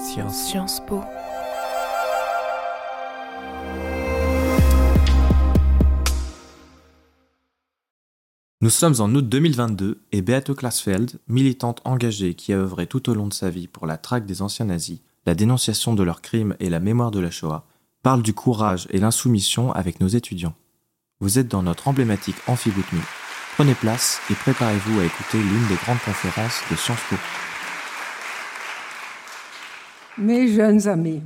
Sciences. Sciences Po. Nous sommes en août 2022 et Beate Klasfeld, militante engagée qui a œuvré tout au long de sa vie pour la traque des anciens nazis, la dénonciation de leurs crimes et la mémoire de la Shoah, parle du courage et l'insoumission avec nos étudiants. Vous êtes dans notre emblématique Amphiboutmi. Prenez place et préparez-vous à écouter l'une des grandes conférences de Sciences Po. Mes jeunes amis,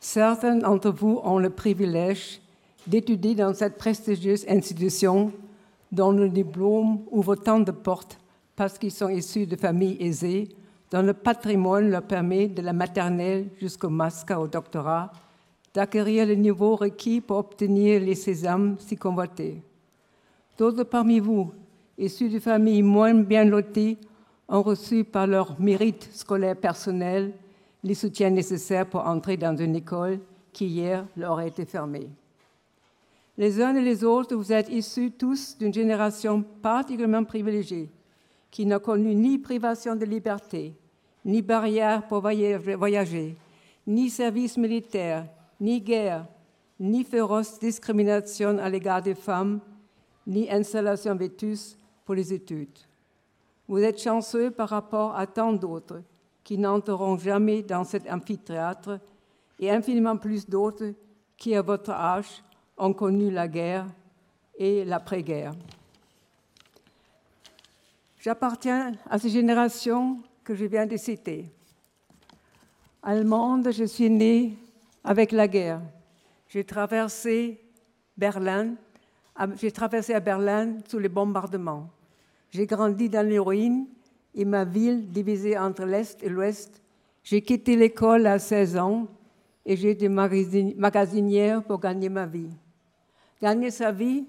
certains d'entre vous ont le privilège d'étudier dans cette prestigieuse institution dont le diplôme ouvre tant de portes parce qu'ils sont issus de familles aisées, dont le patrimoine leur permet, de la maternelle jusqu'au master au doctorat, d'acquérir le niveau requis pour obtenir les sésames si convoités. D'autres parmi vous, issus de familles moins bien loties, ont reçu par leur mérite scolaire personnel les soutiens nécessaires pour entrer dans une école qui hier leur a été fermée. Les uns et les autres, vous êtes issus tous d'une génération particulièrement privilégiée, qui n'a connu ni privation de liberté, ni barrière pour voyager, ni service militaire, ni guerre, ni féroce discrimination à l'égard des femmes, ni installation vétuste pour les études. Vous êtes chanceux par rapport à tant d'autres qui n'entreront jamais dans cet amphithéâtre et infiniment plus d'autres qui, à votre âge, ont connu la guerre et l'après-guerre. J'appartiens à ces générations que je viens de citer. Allemande, je suis née avec la guerre. J'ai traversé Berlin, j'ai traversé à Berlin sous les bombardements. J'ai grandi dans ruines et ma ville divisée entre l'Est et l'Ouest. J'ai quitté l'école à 16 ans et j'ai été magasinière pour gagner ma vie. Gagner sa vie,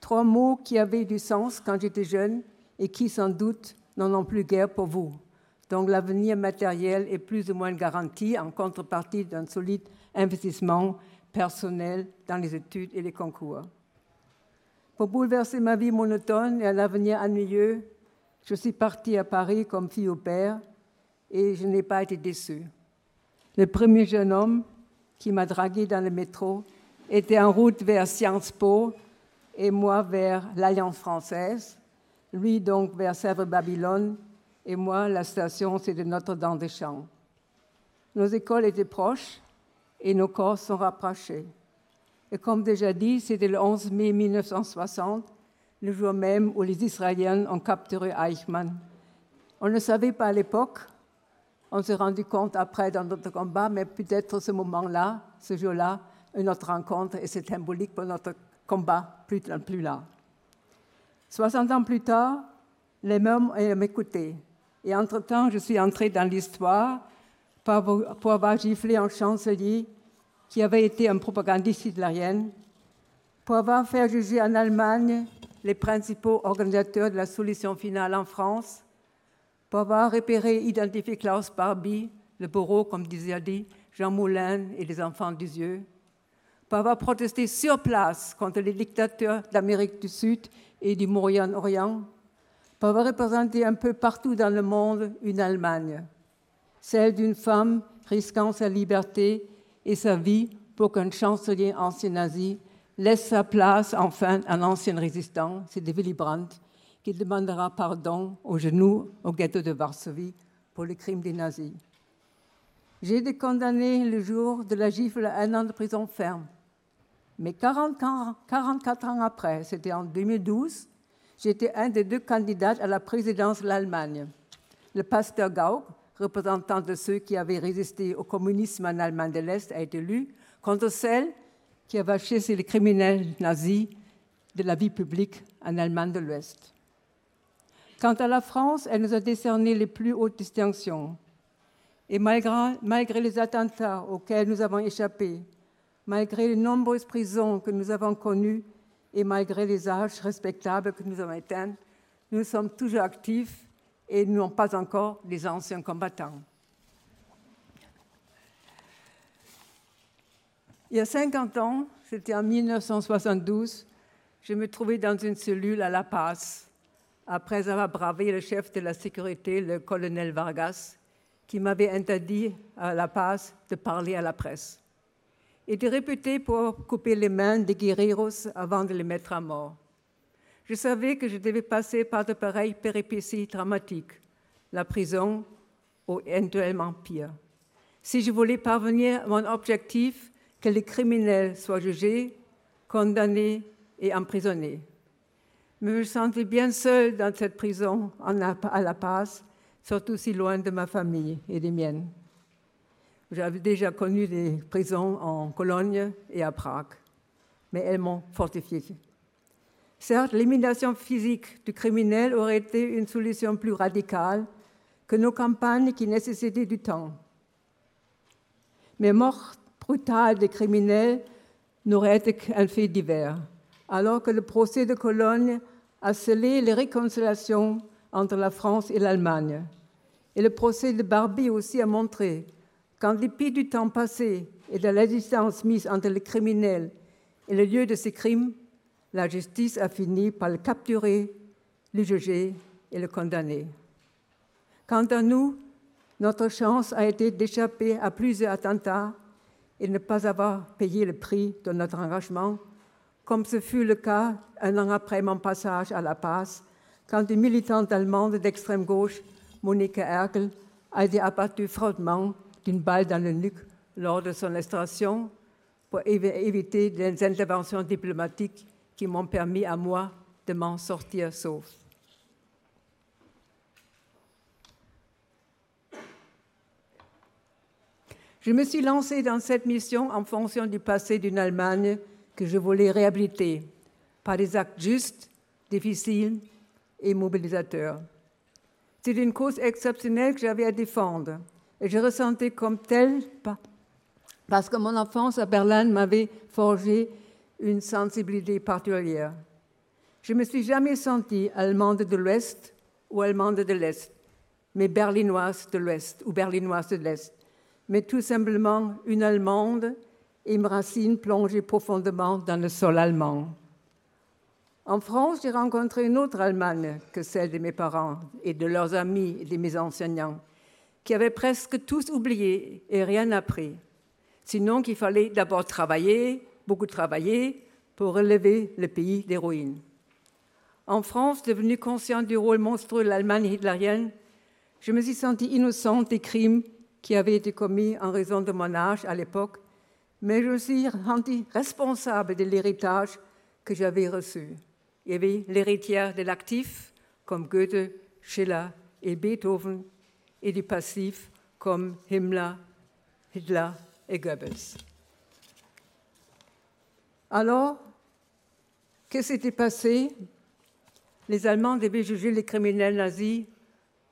trois mots qui avaient du sens quand j'étais jeune et qui sans doute n'en ont plus guère pour vous. Donc l'avenir matériel est plus ou moins garanti en contrepartie d'un solide investissement personnel dans les études et les concours. Pour bouleverser ma vie monotone et un avenir ennuyeux, je suis partie à Paris comme fille au père et je n'ai pas été déçue. Le premier jeune homme qui m'a dragué dans le métro était en route vers Sciences Po et moi vers l'Alliance française, lui donc vers Sèvres-Babylone et moi la station c'est de Notre-Dame-des-Champs. Nos écoles étaient proches et nos corps sont rapprochés. Et comme déjà dit, c'était le 11 mai 1960, le jour même où les Israéliens ont capturé Eichmann. On ne savait pas à l'époque, on s'est rendu compte après dans notre combat, mais peut-être ce moment-là, ce jour-là, une autre rencontre et c'est symbolique pour notre combat plus, là. 60 ans plus tard, les mêmes écouté. Et entre-temps, je suis entrée dans l'histoire pour avoir giflé un chancelier qui avait été un propagandiste hitlérien, pour avoir fait juger en Allemagne les principaux organisateurs de la solution finale en France, pour avoir repéré et identifié Klaus Barbie, le bourreau, comme disait dit, Jean Moulin et les enfants du Dieu, pour avoir protesté sur place contre les dictateurs d'Amérique du Sud et du Moyen-Orient, pour avoir représenté un peu partout dans le monde une Allemagne, celle d'une femme risquant sa liberté et sa vie pour qu'un chancelier ancien nazi laisse sa place enfin à un ancien résistant, c'est de Willy Brandt, qui demandera pardon au genou au ghetto de Varsovie pour les crimes des nazis. J'ai été condamné le jour de la gifle à un an de prison ferme. Mais 44 ans après, c'était en 2012, j'étais un des deux candidats à la présidence de l'Allemagne. Le pasteur Gauck, représentant de ceux qui avaient résisté au communisme en Allemagne de l'Est, a été élu contre celle qui avait chassé les criminels nazis de la vie publique en Allemagne de l'Ouest. Quant à la France, elle nous a décerné les plus hautes distinctions. Et malgré, malgré les attentats auxquels nous avons échappé, malgré les nombreuses prisons que nous avons connues et malgré les âges respectables que nous avons atteints, nous sommes toujours actifs et nous n'avons pas encore des anciens combattants. Il y a 50 ans, c'était en 1972, je me trouvais dans une cellule à La Paz, après avoir bravé le chef de la sécurité, le colonel Vargas, qui m'avait interdit à la passe de parler à la presse. Il était réputé pour couper les mains des guerrieros avant de les mettre à mort. Je savais que je devais passer par de pareilles péripéties dramatiques, la prison ou éventuellement pire. Si je voulais parvenir à mon objectif, que les criminels soient jugés, condamnés et emprisonnés. Mais je me sentais bien seule dans cette prison à La Paz, surtout si loin de ma famille et des miennes. J'avais déjà connu des prisons en Cologne et à Prague, mais elles m'ont fortifiée. Certes, l'élimination physique du criminel aurait été une solution plus radicale que nos campagnes qui nécessitaient du temps. Mais mort brutale des criminels n'aurait été qu'un fait divers, alors que le procès de Cologne a scellé les réconciliations entre la France et l'Allemagne. Et le procès de Barbie aussi a montré qu'en dépit du temps passé et de la distance mise entre les criminels et le lieu de ces crimes, la justice a fini par le capturer, le juger et le condamner. Quant à nous, notre chance a été d'échapper à plusieurs attentats et ne pas avoir payé le prix de notre engagement, comme ce fut le cas un an après mon passage à La Paz, quand une militante allemande d'extrême gauche, Monika Erkel, a été abattue froidement d'une balle dans le nuque lors de son extraction pour éviter des interventions diplomatiques qui m'ont permis à moi de m'en sortir sauf. Je me suis lancée dans cette mission en fonction du passé d'une Allemagne que je voulais réhabiliter par des actes justes, difficiles et mobilisateurs. C'est une cause exceptionnelle que j'avais à défendre et je ressentais comme telle parce que mon enfance à Berlin m'avait forgé une sensibilité particulière. Je ne me suis jamais sentie allemande de l'Ouest ou allemande de l'Est, mais berlinoise de l'Ouest ou berlinoise de l'Est, mais tout simplement une Allemande et mes racines plongées profondément dans le sol allemand. En France, j'ai rencontré une autre Allemagne que celle de mes parents et de leurs amis et de mes enseignants, qui avaient presque tous oublié et rien appris. Sinon qu'il fallait d'abord travailler, beaucoup travailler, pour relever le pays ruines. En France, devenue consciente du rôle monstrueux de l'Allemagne hitlérienne, je me suis sentie innocente des crimes qui avaient été commis en raison de mon âge à l'époque, mais je me suis rendue responsable de l'héritage que j'avais reçu. Il y avait l'héritière de l'actif, comme Goethe, Schiller et Beethoven, et du passif, comme Himmler, Hitler et Goebbels. Alors, qui s'était passé? Les Allemands devaient juger les criminels nazis,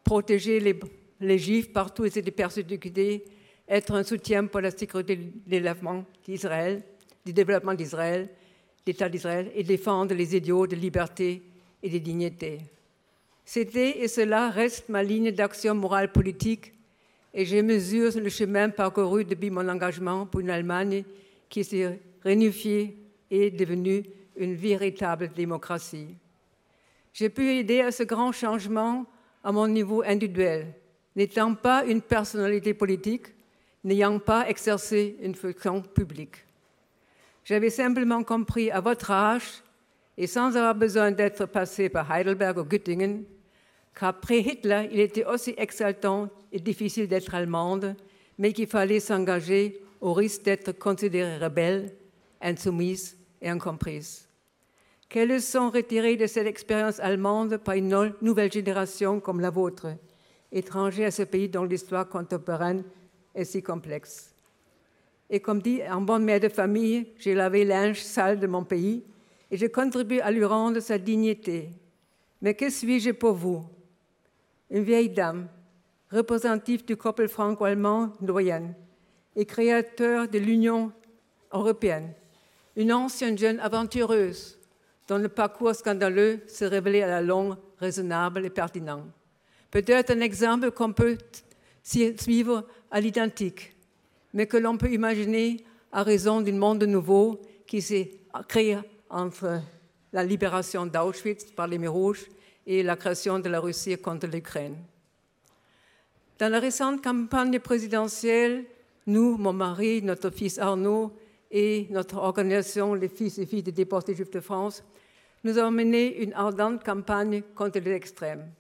protéger les, les Juifs partout étaient persécutés, être un soutien pour la sécurité développement d'Israël, du développement d'Israël, l'État d'Israël, et défendre les idéaux de liberté et de dignité. C'était et cela reste ma ligne d'action morale politique, et je mesure le chemin parcouru depuis mon engagement pour une Allemagne qui s'est réunifiée et devenue une véritable démocratie. J'ai pu aider à ce grand changement à mon niveau individuel, n'étant pas une personnalité politique, n'ayant pas exercé une fonction publique. J'avais simplement compris à votre âge, et sans avoir besoin d'être passé par Heidelberg ou Göttingen, qu'après Hitler, il était aussi exaltant et difficile d'être allemande, mais qu'il fallait s'engager au risque d'être considérée rebelle, insoumise et incomprise. Quelles leçons retirer de cette expérience allemande par une nouvelle génération comme la vôtre, étranger à ce pays dont l'histoire contemporaine est si complexe Et comme dit en bonne mère de famille, j'ai lavé linge sale de mon pays et je contribue à lui rendre sa dignité. Mais que suis-je pour vous? Une vieille dame, représentative du couple franco-allemand doyen et créateur de l'Union européenne, une ancienne jeune aventureuse dont le parcours scandaleux se révélait à la longue raisonnable et pertinent. Peut-être un exemple qu'on peut suivre à l'identique, mais que l'on peut imaginer à raison d'un monde nouveau qui s'est créé entre la libération d'Auschwitz par les Rouges et la création de la Russie contre l'Ukraine. Dans la récente campagne présidentielle, nous, mon mari, notre fils Arnaud et notre organisation, les fils et filles des déportés juifs de France, nous avons mené une ardente campagne contre les extrêmes.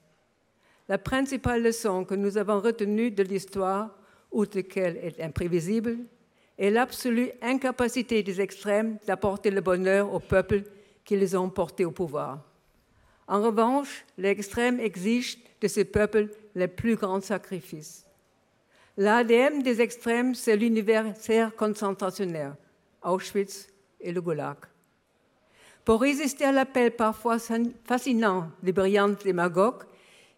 La principale leçon que nous avons retenue de l'histoire, outre qu'elle est imprévisible, est l'absolue incapacité des extrêmes d'apporter le bonheur aux peuples qui les ont portés au pouvoir. En revanche, l'extrême exige de ces peuples les plus grands sacrifices. L'ADM des extrêmes, c'est l'universaire concentrationnaire, Auschwitz et le Gulag. Pour résister à l'appel parfois fascinant des brillantes démagogues,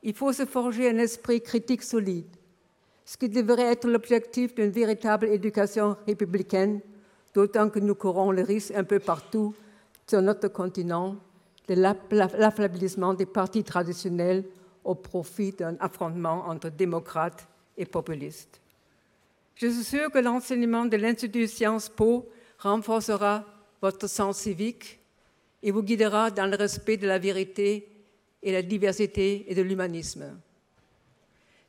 il faut se forger un esprit critique solide, ce qui devrait être l'objectif d'une véritable éducation républicaine, d'autant que nous courons le risque un peu partout sur notre continent de l'affaiblissement des partis traditionnels au profit d'un affrontement entre démocrates et populistes. Je suis sûre que l'enseignement de l'Institut Sciences Po renforcera votre sens civique et vous guidera dans le respect de la vérité et la diversité et de l'humanisme.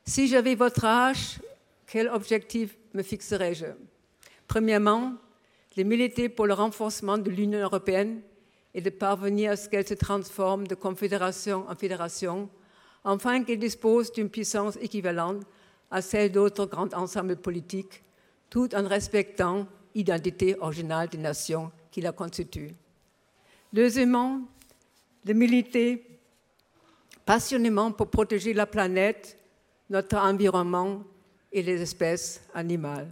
Si j'avais votre âge, quel objectif me fixerais-je? Premièrement, de militer pour le renforcement de l'Union européenne et de parvenir à ce qu'elle se transforme de confédération en fédération, afin qu'elle dispose d'une puissance équivalente à celle d'autres grands ensembles politiques, tout en respectant l'identité originale des nations qui la constituent. Deuxièmement, de militer passionnément pour protéger la planète, notre environnement et les espèces animales.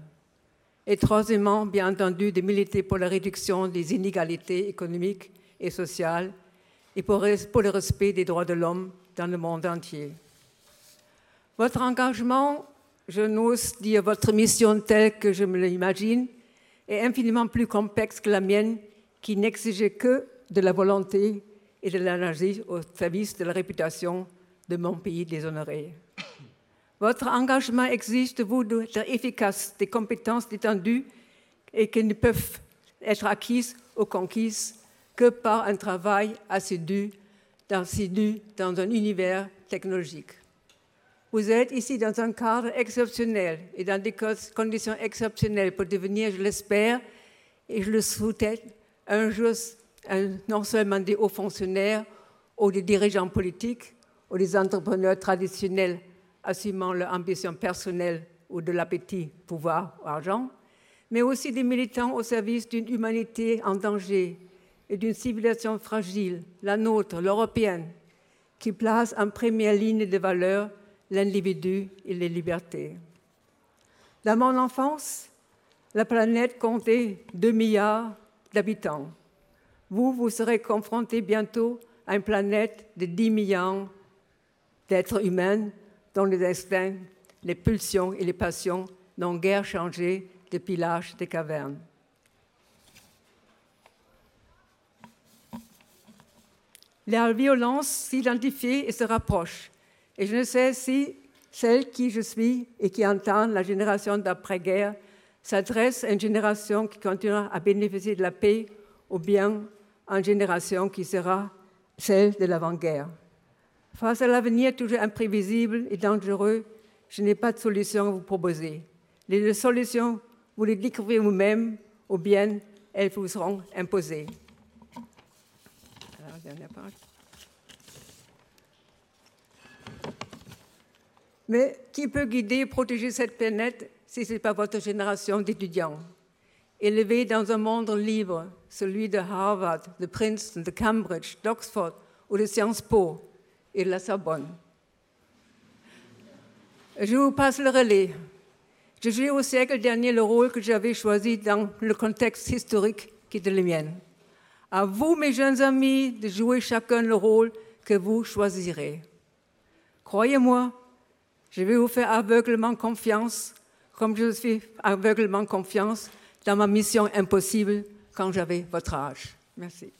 Et troisièmement, bien entendu, de militer pour la réduction des inégalités économiques et sociales et pour, le respect des droits de l'homme dans le monde entier. Votre engagement, je n'ose dire votre mission telle que je me l'imagine, est infiniment plus complexe que la mienne, qui n'exigeait que de la volonté et de l'énergie au service de la réputation de mon pays déshonoré. Votre engagement exige de vous d'être efficace, des compétences détendues et qui ne peuvent être acquises ou conquises que par un travail assidu, assidu dans un univers technologique. Vous êtes ici dans un cadre exceptionnel et dans des conditions exceptionnelles pour devenir, je l'espère, et je le souhaite, un jour non seulement des hauts fonctionnaires ou des dirigeants politiques ou des entrepreneurs traditionnels assumant leur ambition personnelle ou de l'appétit, pouvoir ou argent, mais aussi des militants au service d'une humanité en danger et d'une civilisation fragile, la nôtre, l'européenne, qui place en première ligne de valeurs l'individu et les libertés. Dans mon enfance, la planète comptait 2 milliards d'habitants. Vous, vous serez confrontés bientôt à une planète de 10 millions d'êtres humains dont les instincts, les pulsions et les passions n'ont guère changé depuis l'âge des cavernes. La violence s'identifie et se rapproche. Et je ne sais si celle qui je suis et qui entend la génération d'après-guerre s'adresse à une génération qui continuera à bénéficier de la paix ou bien une génération qui sera celle de l'avant-guerre. Face à l'avenir toujours imprévisible et dangereux, je n'ai pas de solution à vous proposer. Les solutions, vous les découvrez vous-même ou bien elles vous seront imposées. Mais qui peut guider et protéger cette planète si ce n'est pas votre génération d'étudiants? Élevés dans un monde libre, celui de Harvard, de Princeton, de Cambridge, d'Oxford ou de Sciences Po et de la Sorbonne. Je vous passe le relais. Je joué au siècle dernier le rôle que j'avais choisi dans le contexte historique qui est le mien. À vous, mes jeunes amis, de jouer chacun le rôle que vous choisirez. Croyez-moi, je vais vous faire aveuglement confiance, comme je suis aveuglement confiance dans ma mission impossible quand j'avais votre âge. Merci.